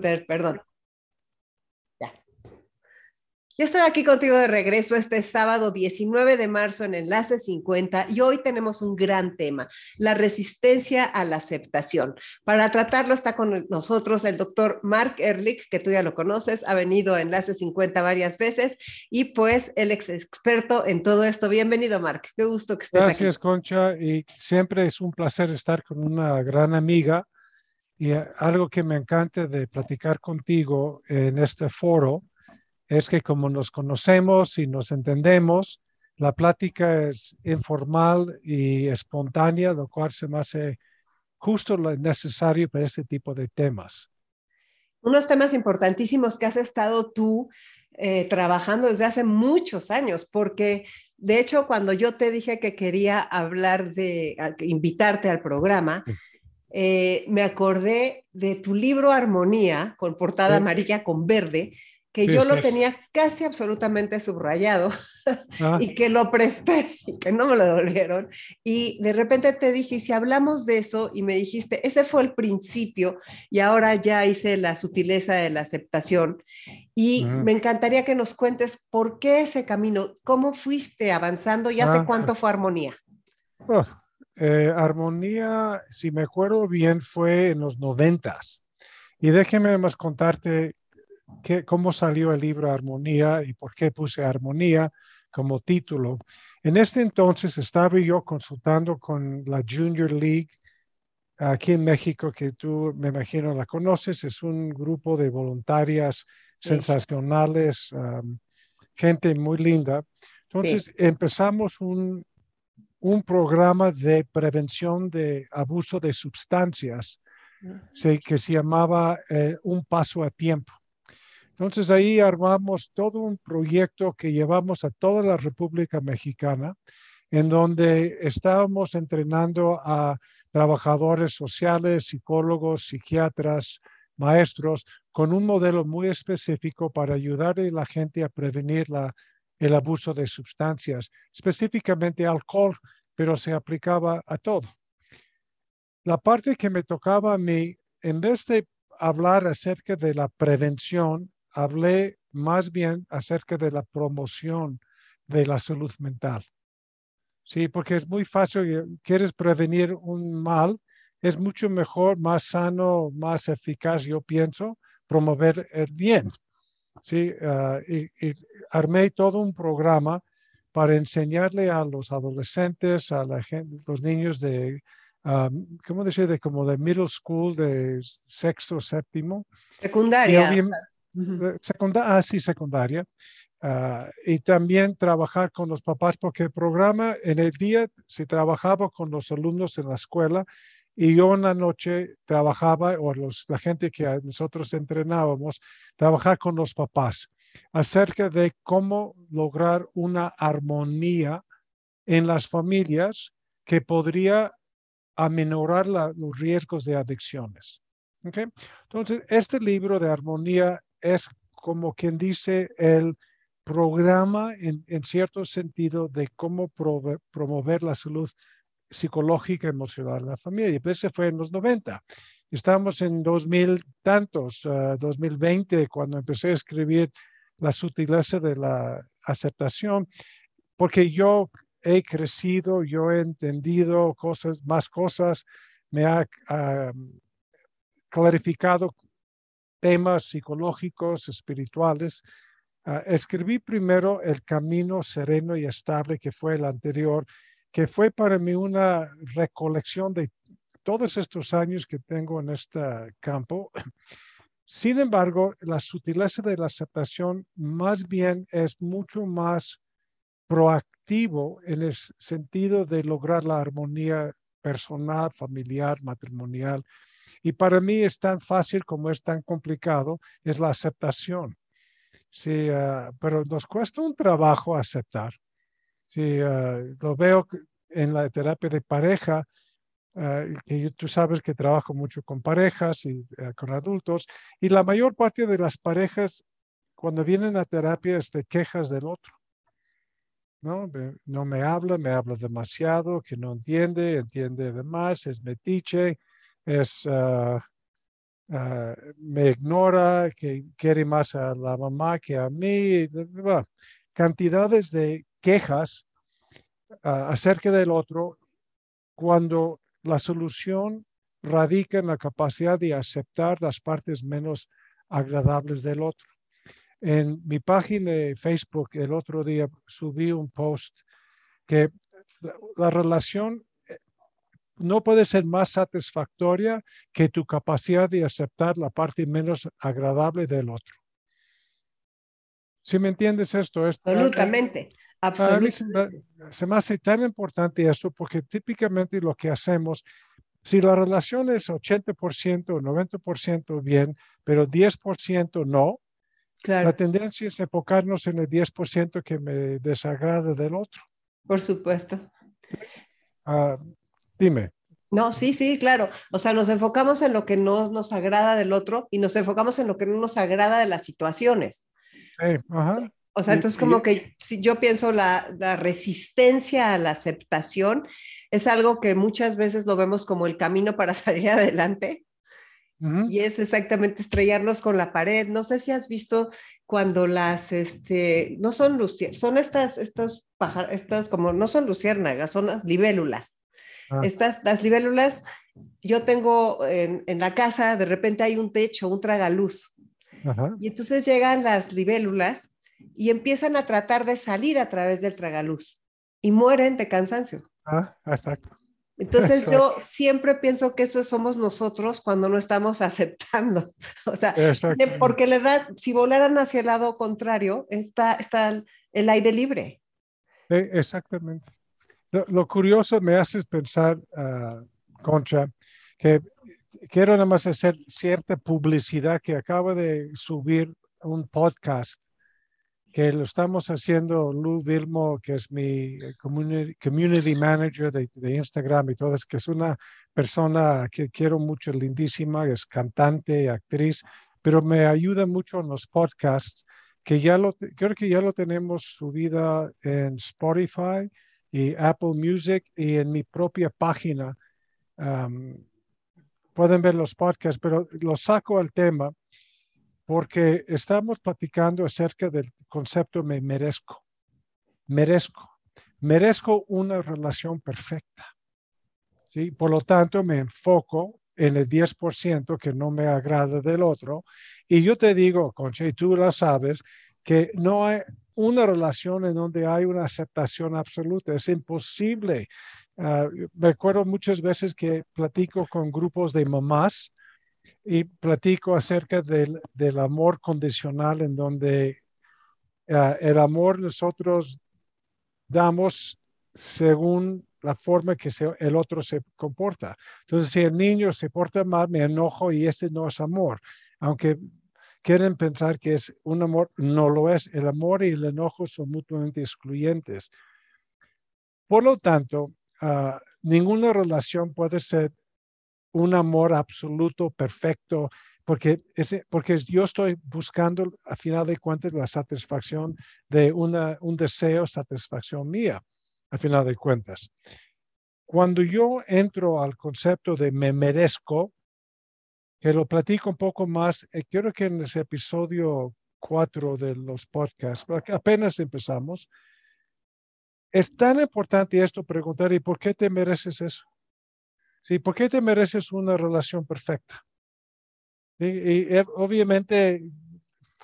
perdón. Yo estoy aquí contigo de regreso este sábado 19 de marzo en Enlace 50 y hoy tenemos un gran tema, la resistencia a la aceptación. Para tratarlo está con nosotros el doctor Mark Ehrlich, que tú ya lo conoces, ha venido a Enlace 50 varias veces y pues él es experto en todo esto. Bienvenido, Mark. Qué gusto que estés aquí. Gracias, Concha, y siempre es un placer estar con una gran amiga y algo que me encanta de platicar contigo en este foro es que como nos conocemos y nos entendemos, la plática es informal y espontánea, lo cual se me hace justo lo necesario para este tipo de temas. Unos temas importantísimos que has estado tú eh, trabajando desde hace muchos años, porque de hecho cuando yo te dije que quería hablar de, invitarte al programa, eh, me acordé de tu libro Armonía, con portada amarilla con verde, que yo lo tenía casi absolutamente subrayado ah. y que lo presté y que no me lo devolvieron. Y de repente te dije, si hablamos de eso, y me dijiste, ese fue el principio y ahora ya hice la sutileza de la aceptación. Y me encantaría que nos cuentes por qué ese camino, cómo fuiste avanzando y hace ah, cuánto fue Armonía. Oh, eh, armonía, si me acuerdo bien, fue en los noventas. Y déjeme más contarte cómo salió el libro Armonía y por qué puse Armonía como título. En este entonces estaba yo consultando con la Junior League aquí en México, que tú me imagino la conoces, es un grupo de voluntarias sensacionales, gente muy linda. Entonces empezamos un, un programa de prevención de abuso de sustancias que se llamaba eh, Un Paso a Tiempo. Entonces ahí armamos todo un proyecto que llevamos a toda la República Mexicana, en donde estábamos entrenando a trabajadores sociales, psicólogos, psiquiatras, maestros, con un modelo muy específico para ayudar a la gente a prevenir la, el abuso de sustancias, específicamente alcohol, pero se aplicaba a todo. La parte que me tocaba a mí, en vez de hablar acerca de la prevención, hablé más bien acerca de la promoción de la salud mental. Sí, porque es muy fácil, quieres prevenir un mal, es mucho mejor, más sano, más eficaz, yo pienso, promover el bien. Sí, ah, armé todo un programa para enseñarle a los adolescentes, a la gente, los niños de, ah, ¿cómo decir? De como de middle school, de sexto, séptimo. Secundaria. Eh, secundaria, ah, sí, secundaria. Ah, y también trabajar con los papás, porque el programa en el día se trabajaba con los alumnos en la escuela y yo en la noche trabajaba, o los, la gente que nosotros entrenábamos, trabajar con los papás acerca de cómo lograr una armonía en las familias que podría aminorar los riesgos de adicciones. Entonces, este libro de armonía es como quien dice el programa en, cierto sentido de cómo promover la salud psicológica y emocional en la familia. Y ese fue en los 90. Estamos en 2000 tantos, 2020, ah, cuando empecé a escribir la sutileza de la aceptación, porque yo he crecido, yo he entendido cosas, más cosas, me ha ah, clarificado temas psicológicos, espirituales. Ah, escribí primero El Camino Sereno y Estable, que fue el anterior, que fue para mí una recolección de todos estos años que tengo en este campo. Sin embargo, la sutileza de la aceptación más bien es mucho más proactivo en el sentido de lograr la armonía personal, familiar, matrimonial y para mí es tan fácil como es tan complicado, es la aceptación. Sí, ah, pero nos cuesta un trabajo aceptar. Sí, ah, lo veo en la terapia de pareja, ah, que tú sabes que trabajo mucho con parejas y con adultos, y la mayor parte de las parejas, cuando vienen a terapia, es de quejas del otro. ¿no? no me habla, me habla demasiado, que no entiende, entiende de más, es metiche, es, ah, me ignora, que quiere más a la mamá que a mí, cantidades de quejas acerca del otro cuando la solución radica en la capacidad de aceptar las partes menos agradables del otro. En mi página de Facebook el otro día subí un post que la, relación eh, no puede ser más satisfactoria que tu capacidad de aceptar la parte menos agradable del otro. Si me entiendes esto? absolutamente, absolutamente. se, me, hace tan importante esto porque típicamente lo que hacemos, si la relación es 80% o 90% bien, pero 10% no, la tendencia es enfocarnos en el 10% que me desagrada del otro. Por supuesto. Ah, dime. No, sí, sí, claro. O sea, nos enfocamos en lo que no nos agrada del otro y nos enfocamos en lo que no nos agrada de las situaciones. ajá. O sea, entonces como que si yo pienso la, la, resistencia a la aceptación es algo que muchas veces lo vemos como el camino para salir adelante. Y es exactamente estrellarnos con la pared. No sé si has visto cuando las, este, no son luciérnagas, son estas, estas pájaros, estas como, no son luciérnagas, son las libélulas. Ah. Estas, las libélulas, yo tengo en, en, la casa, de repente hay un techo, un tragaluz. Y entonces llegan las libélulas y empiezan a tratar de salir a través del tragaluz y mueren de cansancio. Ah, exacto. Entonces yo siempre pienso que eso somos nosotros cuando no estamos aceptando. O sea, porque le das, si volaran hacia el lado contrario, está, está el aire libre. exactamente. Lo, curioso me haces pensar, uh, Concha, que quiero nada más hacer cierta publicidad que acaba de subir un podcast que lo estamos haciendo Lou Vilmo, que es mi eh, community, manager de, Instagram y todo, que es una persona que quiero mucho, lindísima, es cantante, actriz, pero me ayuda mucho en los podcasts, que ya lo, creo que ya lo tenemos subida en Spotify y Apple Music y en mi propia página. pueden ver los podcasts, pero lo saco al tema porque estamos platicando acerca del concepto me merezco. Merezco. Merezco una relación perfecta. ¿sí? Por lo tanto, me enfoco en el 10% que no me agrada del otro. Y yo te digo, Concha, y tú lo sabes, que no hay una relación en donde hay una aceptación absoluta. Es imposible. Ah, me acuerdo muchas veces que platico con grupos de mamás y platico acerca del, del amor condicional en donde uh, el amor nosotros damos según la forma que se, el otro se comporta. Entonces, si el niño se porta mal, me enojo y ese no es amor. Aunque quieren pensar que es un amor, no lo es. El amor y el enojo son mutuamente excluyentes. Por lo tanto, uh, ninguna relación puede ser un amor absoluto, perfecto, porque, ese, porque yo estoy buscando, a final de cuentas, la satisfacción de una, un deseo, satisfacción mía, a final de cuentas. Cuando yo entro al concepto de me merezco, que lo platico un poco más, eh, quiero que en ese episodio cuatro de los podcasts, apenas empezamos, es tan importante esto preguntar, ¿y por qué te mereces eso? ¿Sí? ¿Por qué te mereces una relación perfecta? Y, eh, obviamente,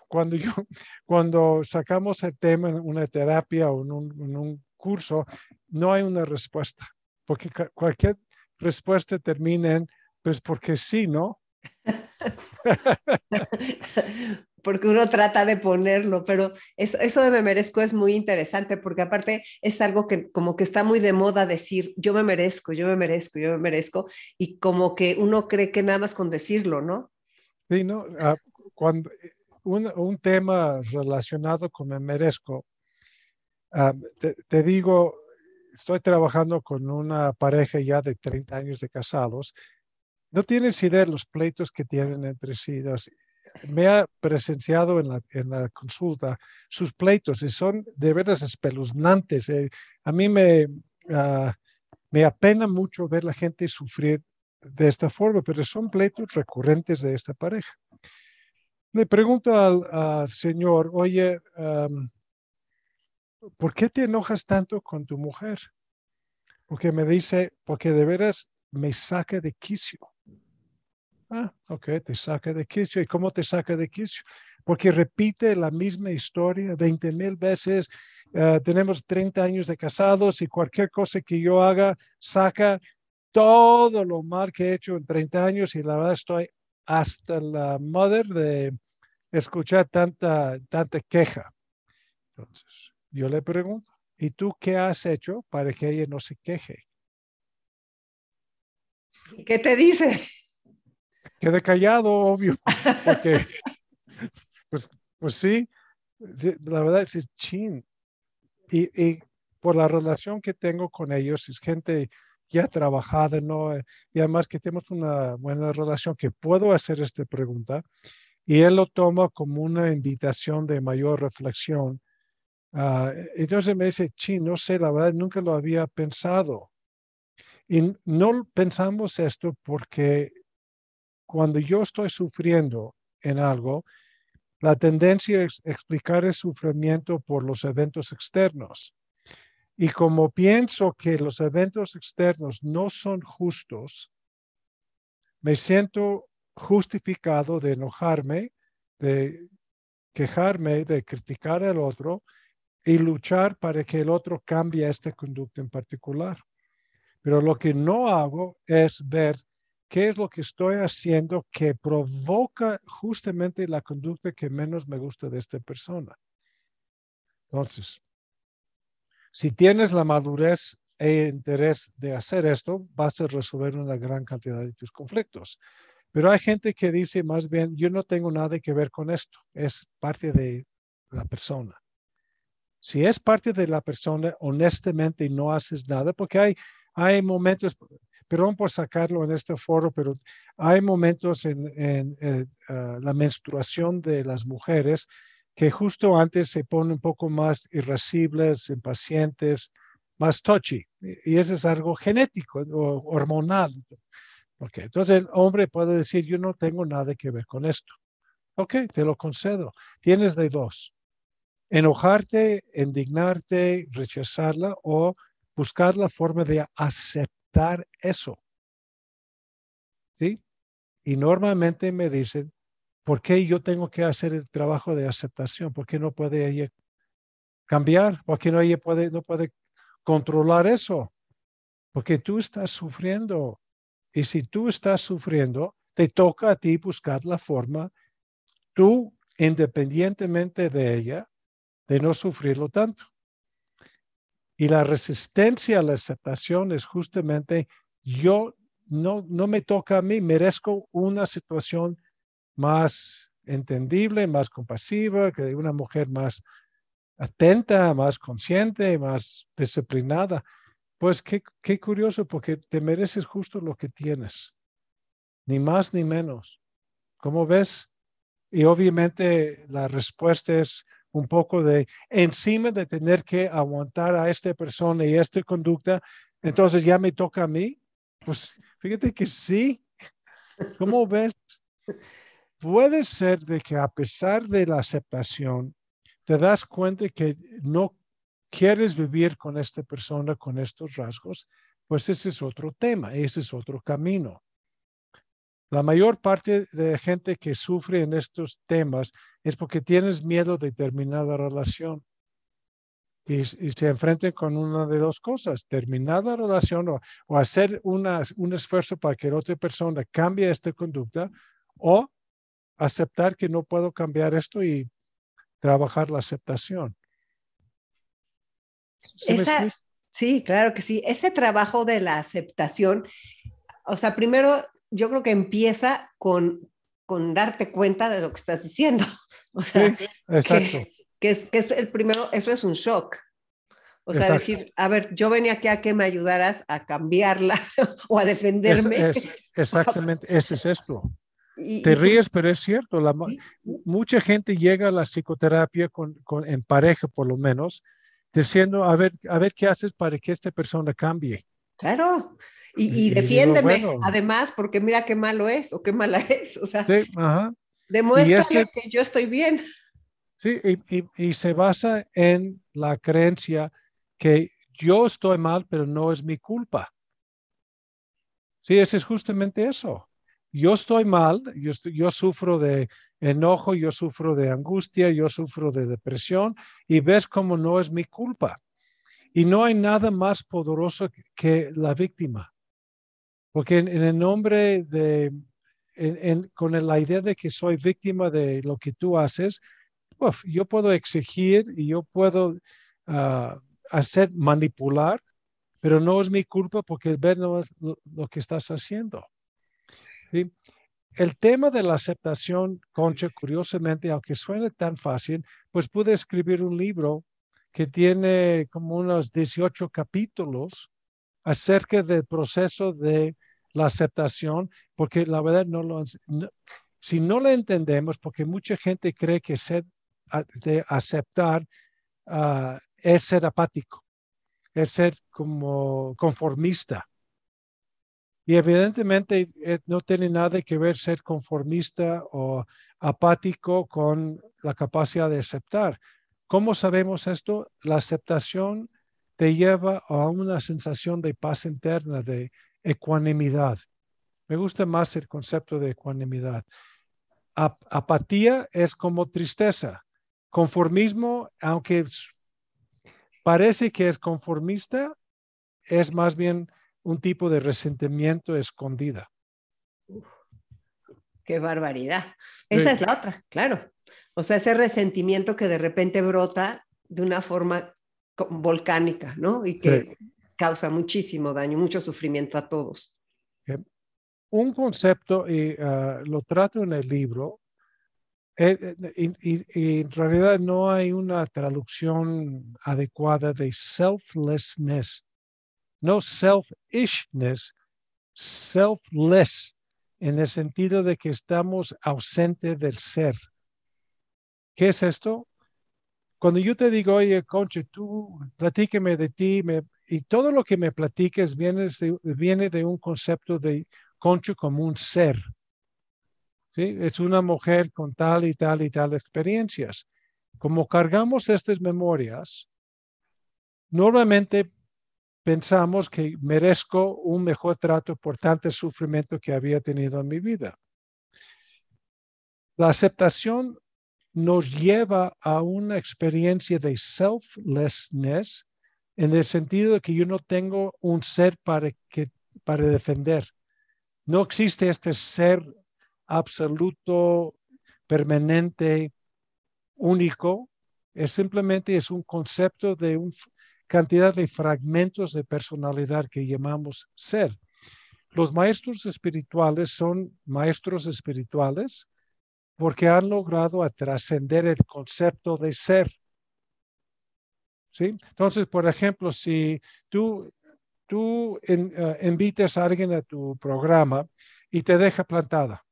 cuando, yo, cuando sacamos el tema en una terapia o en un, curso, no hay una respuesta, porque cualquier respuesta termina en, pues porque sí, ¿no? porque uno trata de ponerlo, pero eso, de me merezco es muy interesante porque aparte es algo que como que está muy de moda decir yo me merezco, yo me merezco, yo me merezco y como que uno cree que nada más con decirlo, ¿no? Sí, no, ah, cuando eh, un, tema relacionado con me merezco, ah, te, digo, estoy trabajando con una pareja ya de 30 años de casados. No tienes idea de los pleitos que tienen entre sí me ha presenciado en la, consulta sus pleitos y son de veras espeluznantes. Eh, a mí me, uh, me apena mucho ver la gente sufrir de esta forma, pero son pleitos recurrentes de esta pareja. Le pregunto al, Señor, oye, ¿por qué te enojas tanto con tu mujer? Porque me dice, porque de veras me saca de quicio. Ah, ok, te saca de quicio. ¿Y cómo te saca de quicio? Porque repite la misma historia 20 mil veces. Ah, tenemos 30 años de casados y cualquier cosa que yo haga saca todo lo mal que he hecho en 30 años y la verdad estoy hasta la madre de escuchar tanta, tanta queja. Entonces, yo le pregunto, ¿y tú qué has hecho para que ella no se queje? ¿Qué te dice? Quede callado, obvio, porque, pues, pues sí, la verdad es chin. Y, y por la relación que tengo con ellos, es gente ya trabajada, ¿no? Y además que tenemos una buena relación, que puedo hacer esta pregunta, y él lo toma como una invitación de mayor reflexión. Uh, entonces me dice, sí, no sé, la verdad, nunca lo había pensado. Y no pensamos esto porque cuando yo estoy sufriendo en algo, la tendencia es explicar el sufrimiento por los eventos externos. Y como pienso que los eventos externos no son justos, me siento justificado de enojarme, de quejarme, de criticar al otro y luchar para que el otro cambie esta conducta en particular. Pero lo que no hago es ver qué es lo que estoy haciendo que provoca justamente la conducta que menos me gusta de esta persona. Entonces, si tienes la madurez e interés de hacer esto, vas a resolver una gran cantidad de tus conflictos. Pero hay gente que dice más bien, yo no tengo nada que ver con esto, es parte de la persona. Si es parte de la persona, honestamente no haces nada, porque hay, hay momentos, perdón por sacarlo en este foro, pero hay momentos en, eh, ah, la menstruación de las mujeres que justo antes se ponen un poco más irascibles, impacientes, más touchy. Y eso es algo genético o hormonal. Okay. Entonces el hombre puede decir, yo no tengo nada que ver con esto. Ok, te lo concedo. Tienes de dos. Enojarte, indignarte, rechazarla o buscar la forma de aceptar eso. ¿Sí? Y normalmente me dicen, ¿Por qué yo tengo que hacer el trabajo de aceptación? ¿Por qué no puede ella cambiar? ¿Por qué no ella puede, no puede controlar eso? Porque tú estás sufriendo. Y si tú estás sufriendo, te toca a ti buscar la forma, tú, independientemente de ella, de no sufrirlo tanto. Y la resistencia a la aceptación es justamente, yo no, no me toca a mí, merezco una situación más entendible, más compasiva, que una mujer más atenta, más consciente, más disciplinada. Pues qué, qué curioso, porque te mereces justo lo que tienes, ni más ni menos. ¿Cómo ves? Y obviamente la respuesta es un poco de encima de tener que aguantar a esta persona y esta conducta, entonces ya me toca a mí. Pues fíjate que sí. ¿Cómo ves? puede ser de que a pesar de la aceptación, te das cuenta que no quieres vivir con esta persona con estos rasgos, pues ese es otro tema, ese es otro camino. La mayor parte de la gente que sufre en estos temas es porque tienes miedo de terminada relación. Y, se enfrentan con una de dos cosas, terminada relación o, o hacer una, un esfuerzo para que la otra persona cambie esta conducta o aceptar que no puedo cambiar esto y trabajar la aceptación. ¿Sí, claro que sí. Ese trabajo de la aceptación, o sea, primero yo creo que empieza con, con darte cuenta de lo que estás diciendo. O sea, exacto. Que, es, que es el primero, eso es un shock. O sea, decir, a ver, yo venía aquí a que me ayudaras a cambiarla o a defenderme. exactamente, ese es esto. Te ríes, pero es cierto. La, mucha gente llega a la psicoterapia con, con, en pareja, por lo menos, diciendo, a ver, a ver qué haces para que esta persona cambie. Claro. Y, defiéndeme, además, porque mira qué malo es o qué mala es. O sea, sí, que yo estoy bien. Sí, y, y, se basa en la creencia que yo estoy mal, pero no es mi culpa. Sí, ese es justamente eso. Yo estoy mal, yo, yo sufro de enojo, yo sufro de angustia, yo sufro de depresión y ves como no es mi culpa. Y no hay nada más poderoso que la víctima. Porque en, el nombre de, con la idea de que soy víctima de lo que tú haces, yo puedo exigir y yo puedo ah, hacer manipular, pero no es mi culpa porque ver no es lo, que estás haciendo. El tema de la aceptación, Concha, curiosamente, aunque suene tan fácil, pues pude escribir un libro que tiene como unos 18 capítulos acerca del proceso de la aceptación, porque la verdad no lo... si no lo entendemos, porque mucha gente cree que ser de aceptar ah, es ser apático, es ser como conformista. Y evidentemente no tiene nada que ver ser conformista o apático con la capacidad de aceptar. ¿Cómo sabemos esto? La aceptación te lleva a una sensación de paz interna, de ecuanimidad. Me gusta más el concepto de ecuanimidad. apatía es como tristeza. Conformismo, aunque parece que es conformista, es más bien un tipo de resentimiento escondida. qué barbaridad. Esa es la otra, claro. O sea, ese resentimiento que de repente brota de una forma volcánica, ¿no? Y que causa muchísimo daño, mucho sufrimiento a todos. Un concepto, y ah, lo trato en el libro, eh, eh, y, en realidad no hay una traducción adecuada de selflessness no selfishness, selfless, en el sentido de que estamos ausentes del ser. ¿Qué es esto? Cuando yo te digo, oye, Concha, tú platíqueme de ti, y todo lo que me platiques viene de, de un concepto de Concha como un ser. ¿Sí? Es una mujer con tal y tal y tal experiencias. Como cargamos estas memorias, normalmente pensamos que merezco un mejor trato por tanto sufrimiento que había tenido en mi vida. La aceptación nos lleva a una experiencia de selflessness en el sentido de que yo no tengo un ser para, que, para defender. No existe este ser absoluto, permanente, único. Es simplemente es un concepto de un, cantidad de fragmentos de personalidad que llamamos ser. Los maestros espirituales son maestros espirituales porque han logrado trascender el concepto de ser. ¿Sí? Entonces, por ejemplo, si tú, tú eh, invites a alguien a tu programa y te deja plantada,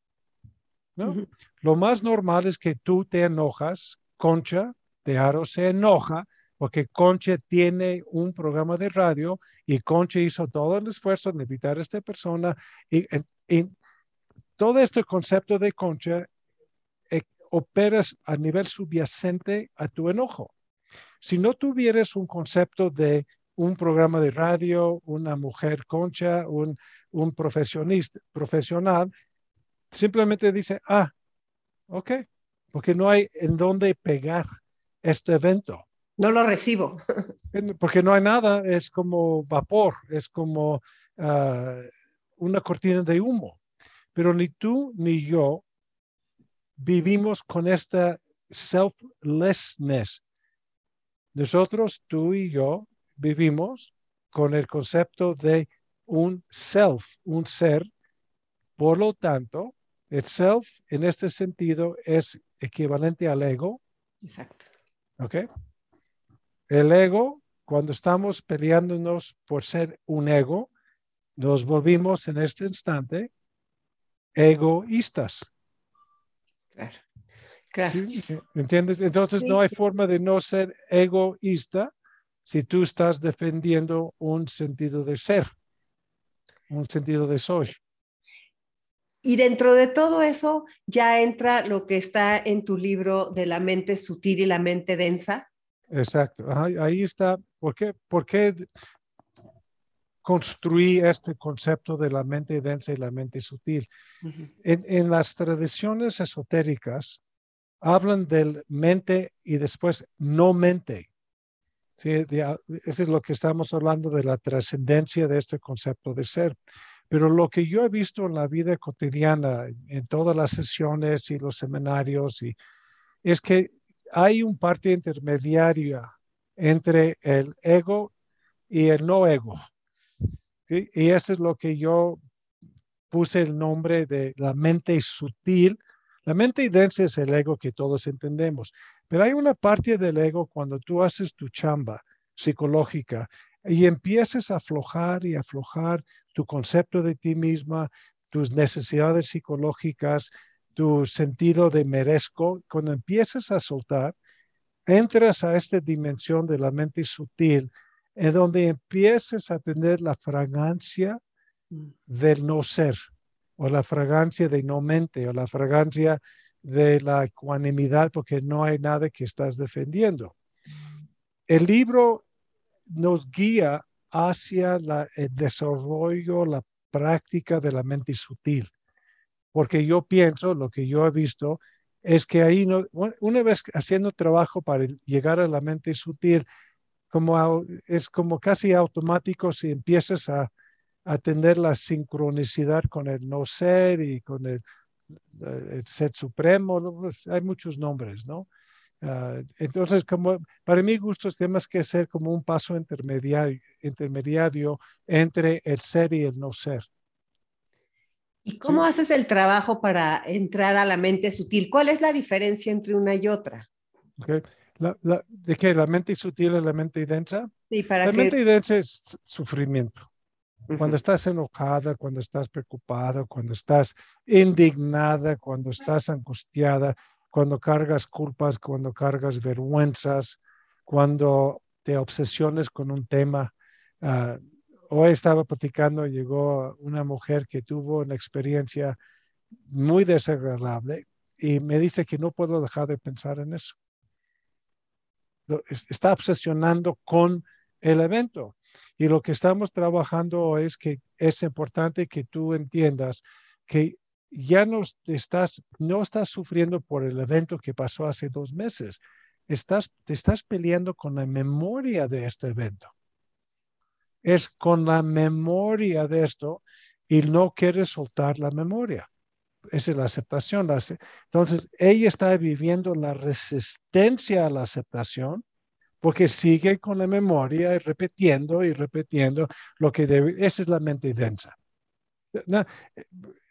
¿no? Lo más normal es que tú te enojas, Concha de Aro se enoja porque Conche tiene un programa de radio y Conche hizo todo el esfuerzo de invitar a esta persona y, todo este concepto de Concha eh, operas a nivel subyacente a tu enojo. Si no tuvieras un concepto de un programa de radio, una mujer concha, un, un profesionista, profesional, simplemente dice, ah, ok, porque no hay en dónde pegar este evento. No lo recibo. Porque no hay nada, es como vapor, es como ah, una cortina de humo. Pero ni tú ni yo vivimos con esta selflessness. Nosotros, tú y yo, vivimos con el concepto de un self, un ser. Por lo tanto, el self en este sentido es equivalente al ego. Exacto. ¿Ok? El ego, cuando estamos peleándonos por ser un ego, nos volvimos en este instante egoístas. Claro. Claro. ¿Entiendes? Entonces no hay forma de no ser egoísta si tú estás defendiendo un sentido de ser, un sentido de soy. Y dentro de todo eso ya entra lo que está en tu libro de la mente sutil y la mente densa. Exacto, ahí, está. ¿Por qué, ¿Por qué construí este concepto de la mente densa y la mente sutil? en, en las tradiciones esotéricas hablan del mente y después no mente. Sí, eso es lo que estamos hablando de la trascendencia de este concepto de ser. Pero lo que yo he visto en la vida cotidiana, en todas las sesiones y los seminarios, y, es que hay un parte intermediaria entre el ego y el no ego. Y eso es lo que yo puse el nombre de la mente sutil. La mente densa es el ego que todos entendemos, pero hay una parte del ego cuando tú haces tu chamba psicológica y empiezas a aflojar y aflojar tu concepto de ti misma, tus necesidades psicológicas, tu sentido de merezco, cuando empiezas a soltar, entras a esta dimensión de la mente sutil, en donde empiezas a tener la fragancia mm. del no ser, o la fragancia de no mente, o la fragancia de la ecuanimidad, porque no hay nada que estás defendiendo. El libro nos guía hacia el desarrollo, la práctica de la mente sutil. Porque yo pienso, lo que yo he visto, es que ahí, no, una vez haciendo trabajo para llegar a la mente sutil, como, es como casi automático si empiezas a, a tener la sincronicidad con el no ser y con el, el ser supremo, pues, hay muchos nombres, ¿no? Ah, entonces, como para mí gusto temas que ser como un paso intermediario, intermediario entre el ser y el no ser. ¿Y cómo haces el trabajo para entrar a la mente sutil? ¿Cuál es la diferencia entre una y otra? ¿De qué? ¿La mente sutil y la mente densa? Sí, para la mente densa es sufrimiento. Cuando estás enojada, cuando estás preocupada, cuando estás indignada, cuando estás angustiada, cuando cargas culpas, cuando cargas vergüenzas, cuando te obsesiones con un tema. Uh, hoy estaba platicando, llegó una mujer que tuvo una experiencia muy desagradable y me dice que no puedo dejar de pensar en eso. Está obsesionando con el evento. Y lo que estamos trabajando es que es importante que tú entiendas que ya no estás, no estás sufriendo por el evento que pasó hace dos meses. Estás, te estás peleando con la memoria de este evento. Es con la memoria de esto y no quieres soltar la memoria. Esa es la aceptación. Entonces, ella está viviendo la resistencia a la aceptación porque sigue con la memoria y repitiendo y repitiendo lo que debe. Esa es la mente densa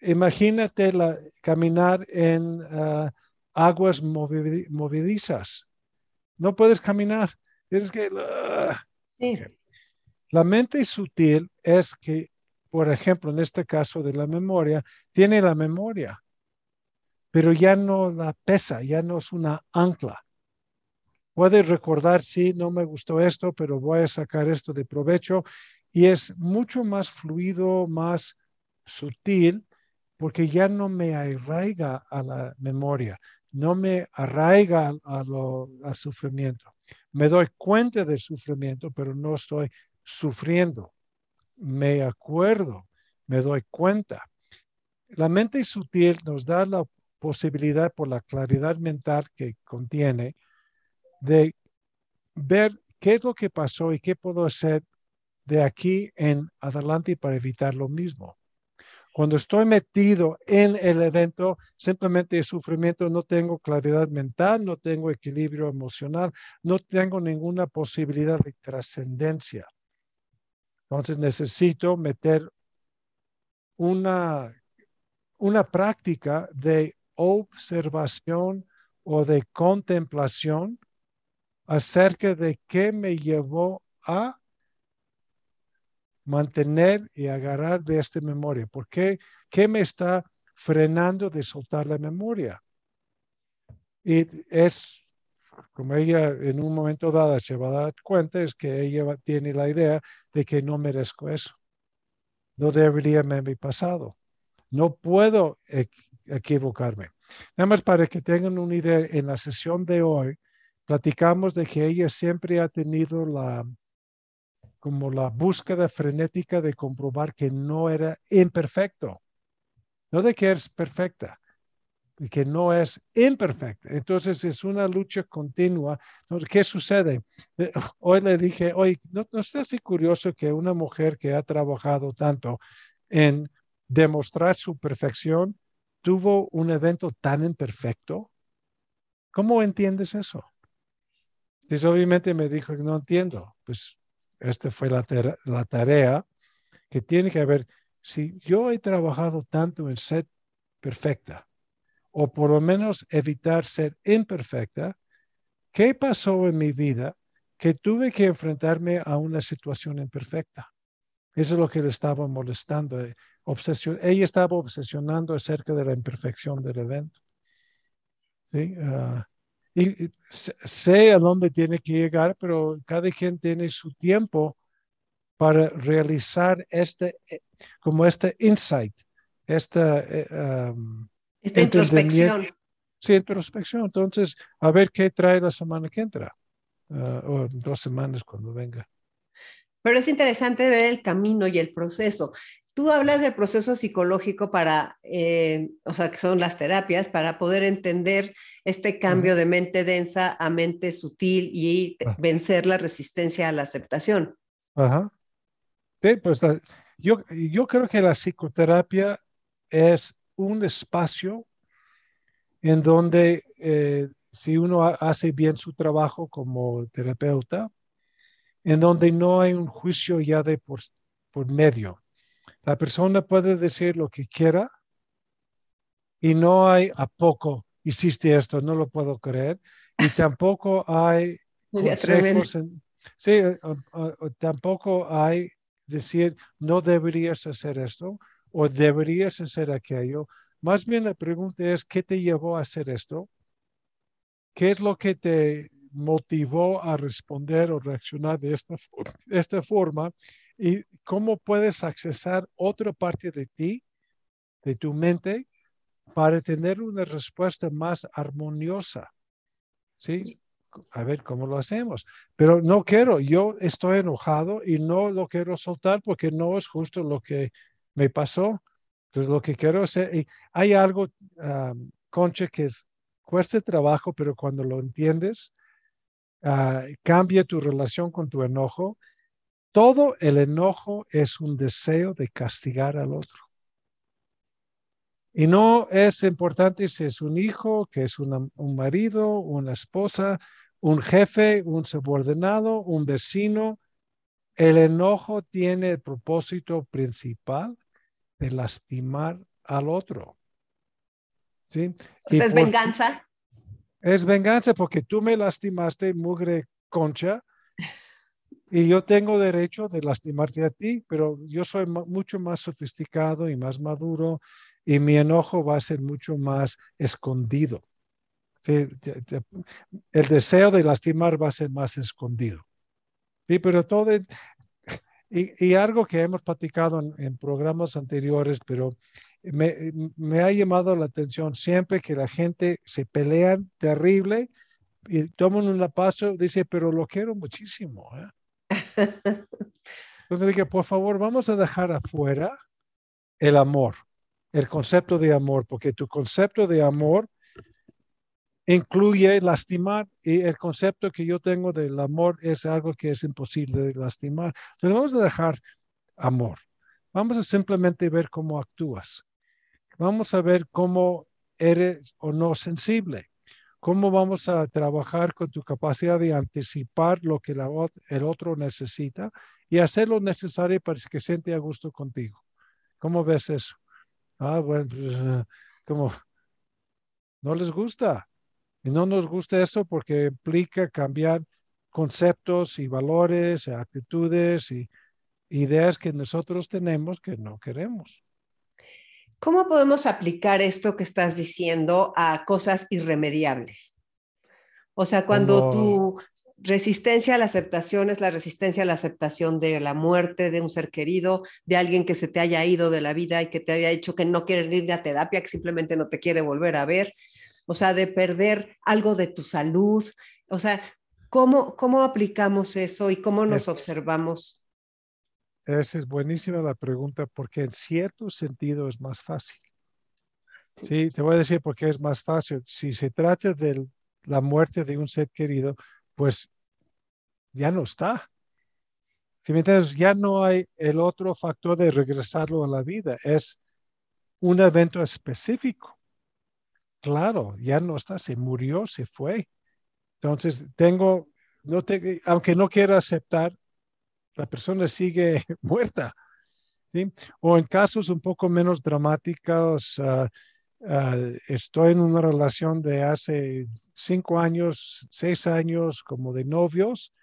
imagínate la, caminar en ah, aguas movedizas. No puedes caminar. Tienes que... Ah. La mente sutil es que, por ejemplo, en este caso de la memoria, tiene la memoria, pero ya no la pesa, ya no es una ancla. Puede recordar, sí, no me gustó esto, pero voy a sacar esto de provecho y es mucho más fluido, más sutil, porque ya no me arraiga a la memoria, no me arraiga a lo, al sufrimiento. Me doy cuenta del sufrimiento, pero no estoy sufriendo. Me acuerdo, me doy cuenta. La mente sutil nos da la posibilidad por la claridad mental que contiene de ver qué es lo que pasó y qué puedo hacer de aquí en adelante para evitar lo mismo. Cuando estoy metido en el evento, simplemente el sufrimiento, no tengo claridad mental, no tengo equilibrio emocional, no tengo ninguna posibilidad de trascendencia. Entonces necesito meter una, una práctica de observación o de contemplación acerca de qué me llevó a mantener y agarrar de esta memoria? ¿Por qué? ¿Qué me está frenando de soltar la memoria? Y es, como ella en un momento dado se va a dar cuenta, es que ella tiene la idea de que no merezco eso. no debería haberme pasado. No puedo equivocarme. Nada más para que tengan una idea, en la sesión de hoy platicamos de que ella siempre ha tenido la, como la búsqueda frenética de comprobar que no era imperfecto, no de que es perfecta, de que no es imperfecta. Entonces es una lucha continua. ¿Qué sucede? Hoy le dije, oye, ¿no, no estás así curioso que una mujer que ha trabajado tanto en demostrar su perfección tuvo un evento tan imperfecto? ¿Cómo entiendes eso? Entonces, obviamente me dijo que no entiendo. Pues esta fue la, la tarea que tiene que haber. Si yo he trabajado tanto en ser perfecta, o por lo menos evitar ser imperfecta, ¿qué pasó en mi vida que tuve que enfrentarme a una situación imperfecta? Eso es lo que le estaba molestando. Eh, obsesión, ella estaba obsesionando acerca de la imperfección del evento. ¿Sí? Ah, y, sé a dónde tiene que llegar, pero cada quien tiene su tiempo para realizar este, eh, como este insight, esta, eh, esta introspección. Sí, introspección. Entonces, a ver qué trae la semana que entra, ah, o dos semanas cuando venga. Pero es interesante ver el camino y el proceso. Tú hablas del proceso psicológico para, eh, o sea, que son las terapias, para poder entender este cambio de mente densa a mente sutil y ah. vencer la resistencia a la aceptación. Ajá. Sí, pues yo, yo creo que la psicoterapia es un espacio en donde eh, si uno hace bien su trabajo como terapeuta, en donde no hay un juicio ya de por, por medio. La persona puede decir lo que quiera y no hay a poco hiciste esto, no lo puedo creer. Y tampoco hay consejos, sí, eh, tampoco hay decir no deberías hacer esto o deberías hacer aquello. Más bien la pregunta es, ¿qué te llevó a hacer esto? ¿Qué es lo que te motivó a responder o reaccionar de esta, esta forma? ¿Y cómo puedes accesar otra parte de ti, de tu mente, para tener una respuesta más armoniosa? ¿Sí? A ver cómo lo hacemos. Pero no quiero, yo estoy enojado y no lo quiero soltar porque no es justo lo que me pasó. Entonces, lo que quiero hacer, hay algo, Concha, que es, cuesta trabajo, pero cuando lo entiendes, ah, cambia tu relación con tu enojo. Todo el enojo es un deseo de castigar al otro. Y no es importante si es un hijo, que es un marido, una esposa, un jefe, un subordinado, un vecino. El enojo tiene el propósito principal de lastimar al otro. ¿Sí? es venganza. Es venganza porque tú me lastimaste, mugre concha, y yo tengo derecho de lastimarte a ti, pero yo soy mucho más sofisticado y más maduro y mi enojo va a ser mucho más escondido. Sí, el deseo de lastimar va a ser más escondido. Sí, pero todo, y, algo que hemos platicado en, programas anteriores, pero me, me, ha llamado la atención siempre que la gente se pelean terrible y toman un paso, dice, pero lo quiero muchísimo. ¿eh? Entonces dije, por favor, vamos a dejar afuera el amor, el concepto de amor, porque tu concepto de amor incluye lastimar y el concepto que yo tengo del amor es algo que es imposible de lastimar. Entonces vamos a dejar amor. Vamos a simplemente ver cómo actúas. Vamos a ver cómo eres o no sensible. Cómo vamos a trabajar con tu capacidad de anticipar lo que el otro necesita y hacer lo necesario para que siente a gusto contigo. ¿Cómo ves eso? Ah, bueno, pues, eh, como no les gusta. Y no nos gusta esto porque implica cambiar conceptos y valores, actitudes y ideas que nosotros tenemos que no queremos. ¿Cómo podemos aplicar esto que estás diciendo a cosas irremediables? O sea, cuando tu resistencia a la aceptación es la resistencia a la aceptación de la muerte de un ser querido, de alguien que se te haya ido de la vida y que te haya dicho que no quiere ir a terapia, que simplemente no te quiere volver a ver. O sea, de perder algo de tu salud. O sea, ¿cómo, cómo aplicamos eso y cómo nos observamos? Esa es buenísima la pregunta porque en cierto sentido es más fácil. Sí. te voy a decir por qué es más fácil. Si se trata de la muerte de un ser querido, pues ya no está. Si me entiendes, ya no hay el otro factor de regresarlo a la vida. Es un evento específico. Claro, ya no está, se murió, se fue. Entonces, tengo, no te, aunque no quiera aceptar, la persona sigue muerta. ¿sí? O en casos un poco menos dramáticos, uh, uh, estoy en una relación de hace cinco años, seis años, como de novios,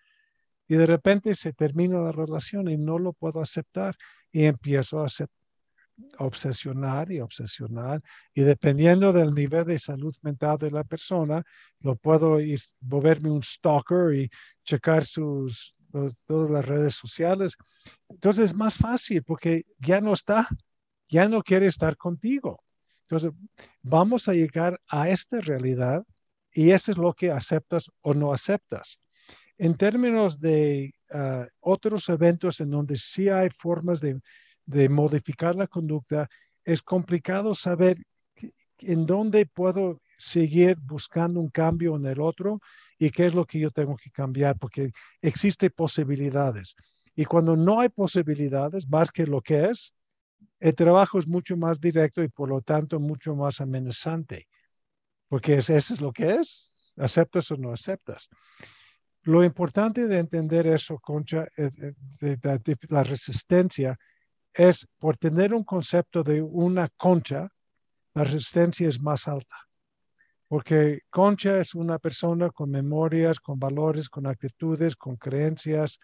y de repente se termina la relación y no lo puedo aceptar y empiezo a aceptar obsesionar y obsesionar y dependiendo del nivel de salud mental de la persona, lo puedo ir, volverme un stalker y checar sus todas las redes sociales. Entonces es más fácil porque ya no está, ya no quiere estar contigo. Entonces vamos a llegar a esta realidad y eso es lo que aceptas o no aceptas. En términos de ah, otros eventos en donde sí hay formas de modificar la conducta, es complicado saber en dónde puedo seguir buscando un cambio en el otro y qué es lo que yo tengo que cambiar, porque existen posibilidades. Y cuando no hay posibilidades, más que lo que es, el trabajo es mucho más directo y por lo tanto mucho más amenazante, porque es, eso es lo que es, aceptas o no aceptas. Lo importante de entender eso, Concha, eh, eh, de la resistencia, es por tener un concepto de una concha, la resistencia es más alta porque Concha es una persona con memorias, con valores, con actitudes, con creencias,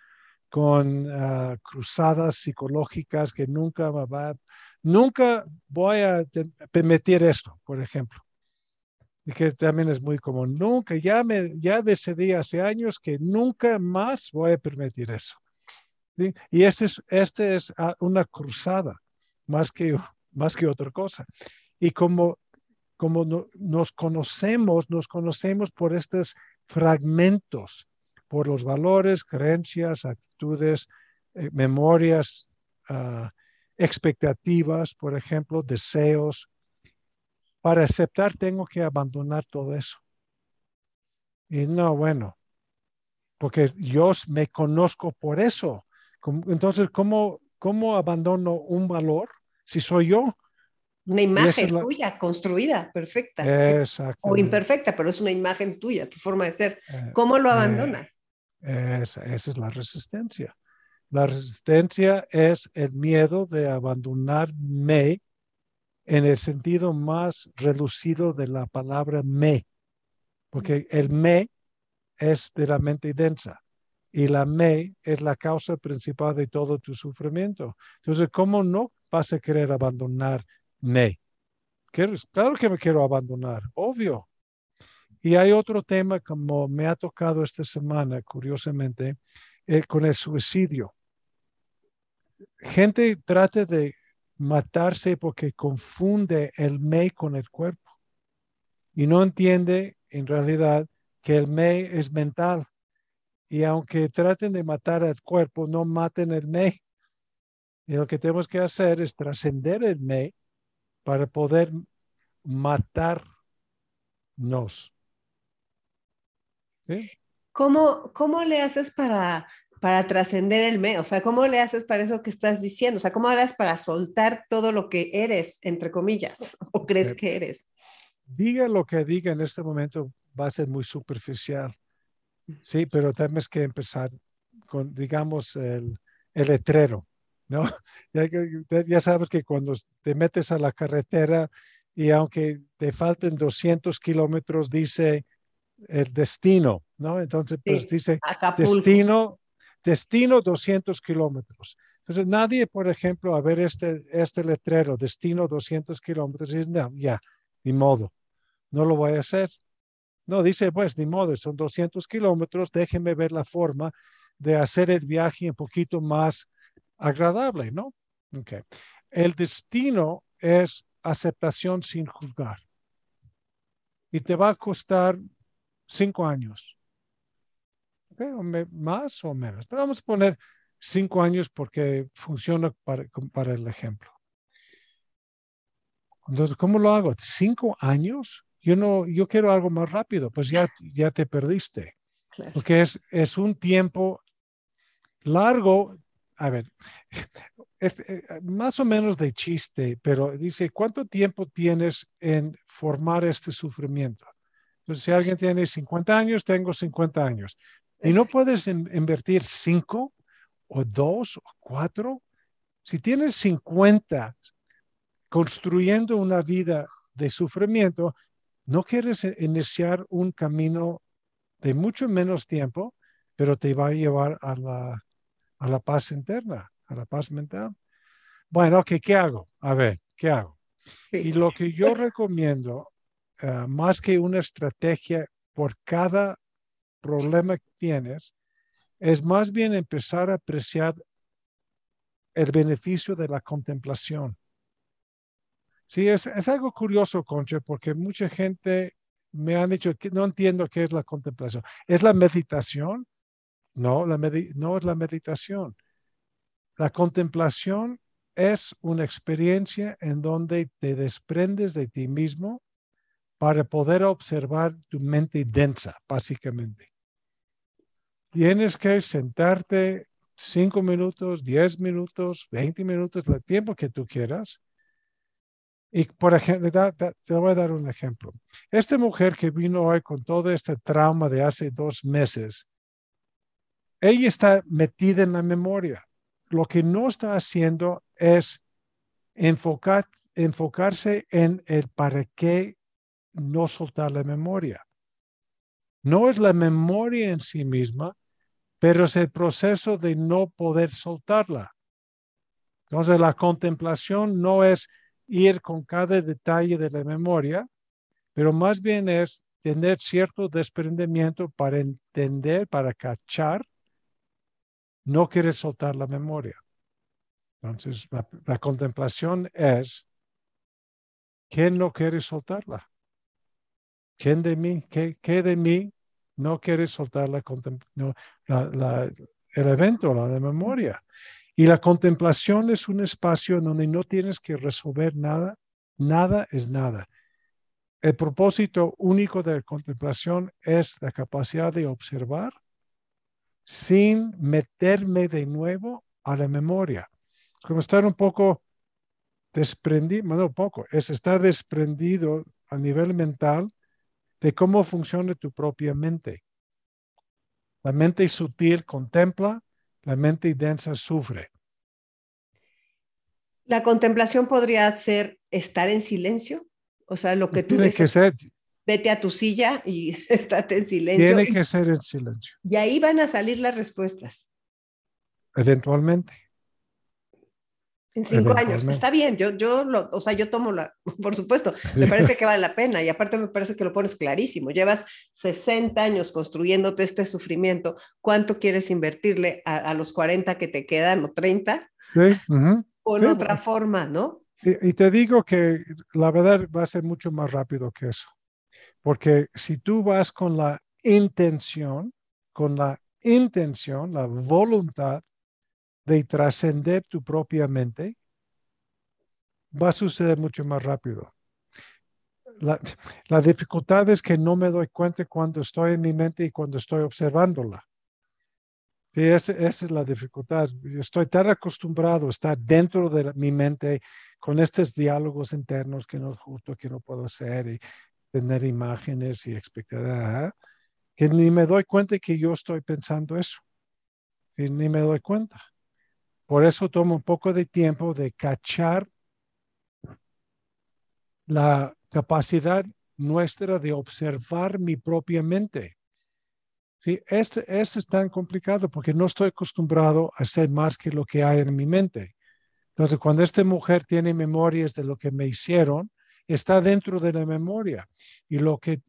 con ah, cruzadas psicológicas que nunca va, nunca voy a permitir esto, por ejemplo. Y que también es muy común. Nunca, ya, me, ya decidí hace años que nunca más voy a permitir eso. Y este es, este es ah, una cruzada más que, más que otra cosa. Y como como nos conocemos, nos conocemos por estos fragmentos, por los valores, creencias, actitudes, eh, memorias, ah, expectativas, por ejemplo, deseos. Para aceptar tengo que abandonar todo eso. Y no, bueno, porque yo me conozco por eso. Entonces, ¿cómo, cómo abandono un valor si soy yo? Una imagen tuya, construida, perfecta. O imperfecta, pero es una imagen tuya, tu forma de ser. Eh, ¿Cómo lo eh, abandonas? esa, es la resistencia. La resistencia es el miedo de abandonarme en el sentido más reducido de la palabra me, porque el me es de la mente densa y la me es la causa principal de todo tu sufrimiento. Entonces, ¿cómo no vas a querer abandonar me. claro que me quiero abandonar, obvio. Y hay otro tema como me ha tocado esta semana, curiosamente, eh, con el suicidio. Gente trata de matarse porque confunde el me con el cuerpo y no entiende en realidad que el me es mental. Y aunque traten de matar al cuerpo, no maten el me. Y lo que tenemos que hacer es trascender el me para poder matarnos. ¿Sí? ¿Cómo, ¿Cómo le haces para, para trascender el me? O sea, ¿cómo le haces para eso que estás diciendo? O sea, ¿cómo le haces para soltar todo lo que eres, entre comillas, o crees eh, que eres? Diga lo que diga en este momento, va a ser muy superficial. Sí, pero tenemos que empezar con, digamos, el, el letrero. ¿No? Ya, sabes que cuando te metes a la carretera y aunque te falten 200 kilómetros, dice el destino, ¿no? Entonces, pues dice destino, destino 200 kilómetros. Entonces, nadie, por ejemplo, a ver este, este letrero, destino 200 kilómetros, dice, no, ya, ni modo, no lo voy a hacer. No, dice, pues, ni modo, son 200 kilómetros, déjeme ver la forma de hacer el viaje un poquito más agradable, ¿no? Okay. El destino es aceptación sin juzgar. Y te va a costar cinco años. Okay, más o menos. Pero vamos a poner cinco años porque funciona para, para el ejemplo. Entonces, ¿cómo lo hago? ¿Cinco años? Yo no, yo quiero algo más rápido. Pues ya, ya te perdiste. Porque es, es un tiempo largo. A ver, este, eh, más o menos de chiste, pero dice, ¿cuánto tiempo tienes en formar este sufrimiento? Entonces, si alguien tiene 50 años, tengo 50 años. Y no puedes invertir 5 o 2 o 4. Si tienes 50 construyendo una vida de sufrimiento, no quieres iniciar un camino de mucho menos tiempo, pero te va a llevar a la, a la paz interna a la paz mental. Bueno, ok, ¿qué hago? A ver, ¿qué hago? Y lo que yo recomiendo, eh, más que una estrategia por cada problema que tienes, es más bien empezar a apreciar el beneficio de la contemplación. Sí, es, es algo curioso, Concha, porque mucha gente me han dicho que no entiendo qué es la contemplación. ¿Es la meditación? No, la no es la meditación. La contemplación es una experiencia en donde te desprendes de ti mismo para poder observar tu mente densa, básicamente. Tienes que sentarte cinco minutos, diez minutos, veinte minutos, el tiempo que tú quieras. Y por ejemplo, te voy a dar un ejemplo. Esta mujer que vino hoy con todo este trauma de hace dos meses, ella está metida en la memoria lo que no está haciendo es enfocar, enfocarse en el para qué no soltar la memoria. No es la memoria en sí misma, pero es el proceso de no poder soltarla. Entonces la contemplación no es ir con cada detalle de la memoria, pero más bien es tener cierto desprendimiento para entender, para cachar no quiere soltar la memoria. Entonces, la, contemplación es, ¿quién no quiere soltarla? ¿Quién de mí, qué, de mí no quiere soltar la, el evento, la memoria? Y la contemplación es un espacio donde no tienes que resolver nada, nada es nada. El propósito único de la contemplación es la capacidad de observar sin meterme de nuevo a la memoria. Como estar un poco desprendido, no poco, es estar desprendido a nivel mental de cómo funciona tu propia mente. La mente sutil contempla, la mente densa sufre. La contemplación podría ser estar en silencio, o sea, lo que tú Tiene que ser, vete a tu silla y estate en silencio. Tiene que ser en silencio. Y ahí van a salir las respuestas. Eventualmente. En cinco años. Está bien, yo, yo, lo, o sea, yo tomo la, por supuesto, me parece que vale la pena y aparte me parece que lo pones clarísimo. Llevas 60 años construyéndote este sufrimiento. ¿Cuánto quieres invertirle a, los 40 que te quedan o 30? Sí. En otra forma, ¿no? y te digo que la verdad va a ser mucho más rápido que eso. Porque si tú vas con la intención, con la intención, la voluntad de trascender tu propia mente, va a suceder mucho más rápido. La, dificultad es que no me doy cuenta cuando estoy en mi mente y cuando estoy observándola. Sí, esa, es la dificultad. Estoy tan acostumbrado a estar dentro de mi mente con estos diálogos internos que no es justo, que no puedo hacer y tener imágenes y expectativas, que ni me doy cuenta que yo estoy pensando eso. ni me doy cuenta. Por eso tomo un poco de tiempo de cachar la capacidad nuestra de observar mi propia mente. Sí, este, este es tan complicado porque no estoy acostumbrado a hacer más que lo que hay en mi mente. Entonces, cuando esta mujer tiene memorias de lo que me hicieron, está dentro de la memoria. Y lo que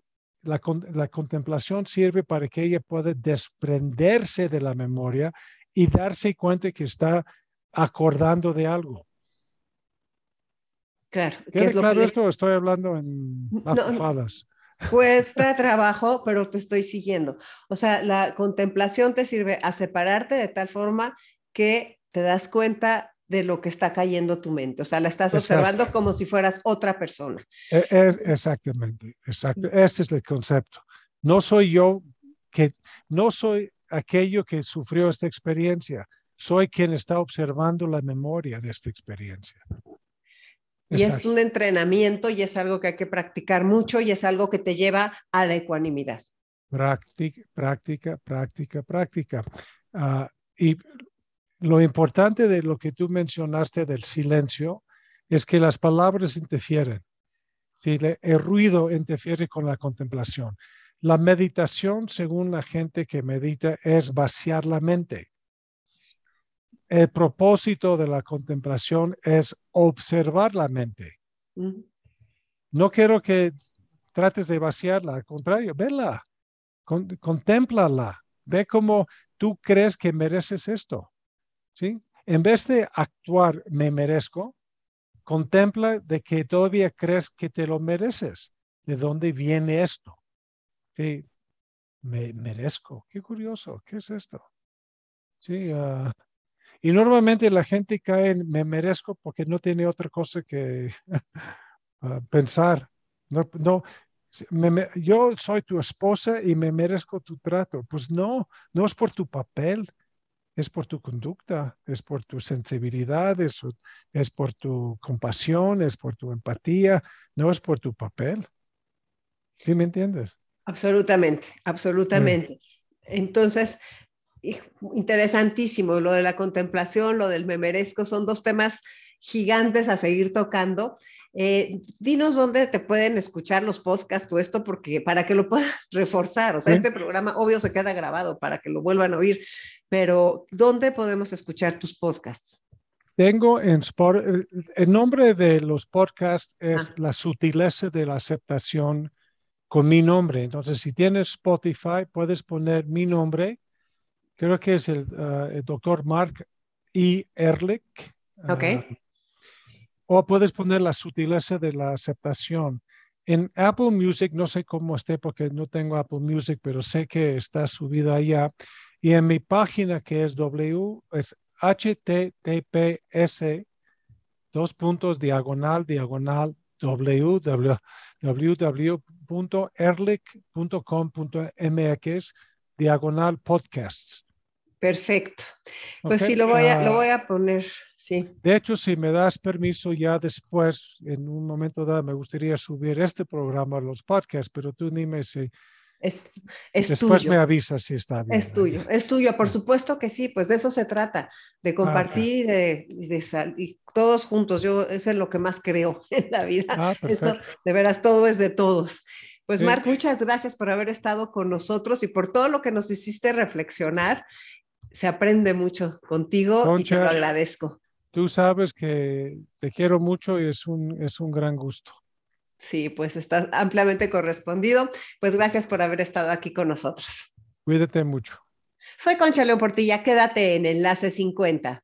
la, la, contemplación sirve para que ella pueda desprenderse de la memoria y darse cuenta que está acordando de algo. Claro. ¿Qué es claro esto? Estoy hablando en más Cuesta trabajo, pero te estoy siguiendo. O sea, la contemplación te sirve a separarte de tal forma que te das cuenta de lo que está cayendo tu mente. O sea, la estás observando como si fueras otra persona. E, es, exactamente, exacto. Este es el concepto. No soy yo que, no soy aquello que sufrió esta experiencia. Soy quien está observando la memoria de esta experiencia. Y es un entrenamiento y es algo que hay que practicar mucho y es algo que te lleva a la ecuanimidad. Práctica, práctica, práctica, práctica. Ah, y lo importante de lo que tú mencionaste del silencio es que las palabras interfieren. El ruido interfiere con la contemplación. La meditación, según la gente que medita, es vaciar la mente el propósito de la contemplación es observar la mente. No quiero que trates de vaciarla, al contrario, vela, contémplala, ve cómo tú crees que mereces esto. ¿Sí? En vez de actuar, me merezco, contempla de que todavía crees que te lo mereces. ¿De dónde viene esto? Sí, me merezco. Qué curioso, ¿qué es esto? Sí, uh, y normalmente la gente cae en me merezco porque no tiene otra cosa que ah, pensar. No, no, yo soy tu esposa y me merezco tu trato. Pues no, no es por tu papel, es por tu conducta, es por tu sensibilidad, es, es por tu compasión, es por tu empatía, no es por tu papel. ¿Sí me entiendes? Absolutamente, absolutamente. Entonces, interesantísimo, lo de la contemplación, lo del me merezco, son dos temas gigantes a seguir tocando. Eh, dinos dónde te pueden escuchar los podcasts o esto, porque para que lo puedan reforzar, o sea, este programa obvio se queda grabado para que lo vuelvan a oír, pero ¿dónde podemos escuchar tus podcasts? Tengo en Sport, el nombre de los podcasts es ah. La sutileza de la aceptación con mi nombre. Entonces, si tienes Spotify, puedes poner mi nombre creo que es el, ah, doctor Mark E. Ehrlich. Ok. Ah, o puedes poner la sutileza de la aceptación. En Apple Music, no sé cómo esté porque no tengo Apple Music, pero sé que está subida allá. Y en mi página que es W, es https dos puntos diagonal diagonal www.erlich.com.mx diagonal podcasts. Perfecto. Pues sí, lo voy, a, lo ah, voy a poner, sí. De hecho, si me das permiso ya después, en un momento dado, me gustaría subir este programa a los podcasts, pero tú dime si... Es, es después me avisas si está bien. Es tuyo, es tuyo, por supuesto que sí, pues de eso se trata, de ah, compartir de, de y todos juntos. Yo, eso es lo que más creo en la vida. Ah, eso, de veras, todo es de todos. Pues Marc, muchas gracias por haber estado con nosotros y por todo lo que nos hiciste reflexionar se aprende mucho contigo y te lo agradezco. Tú sabes que te quiero mucho y es un, es un gran gusto. Sí, pues estás ampliamente correspondido. Pues gracias por haber estado aquí con nosotros. Cuídate mucho. Soy Concha León Portilla, quédate en Enlace 50.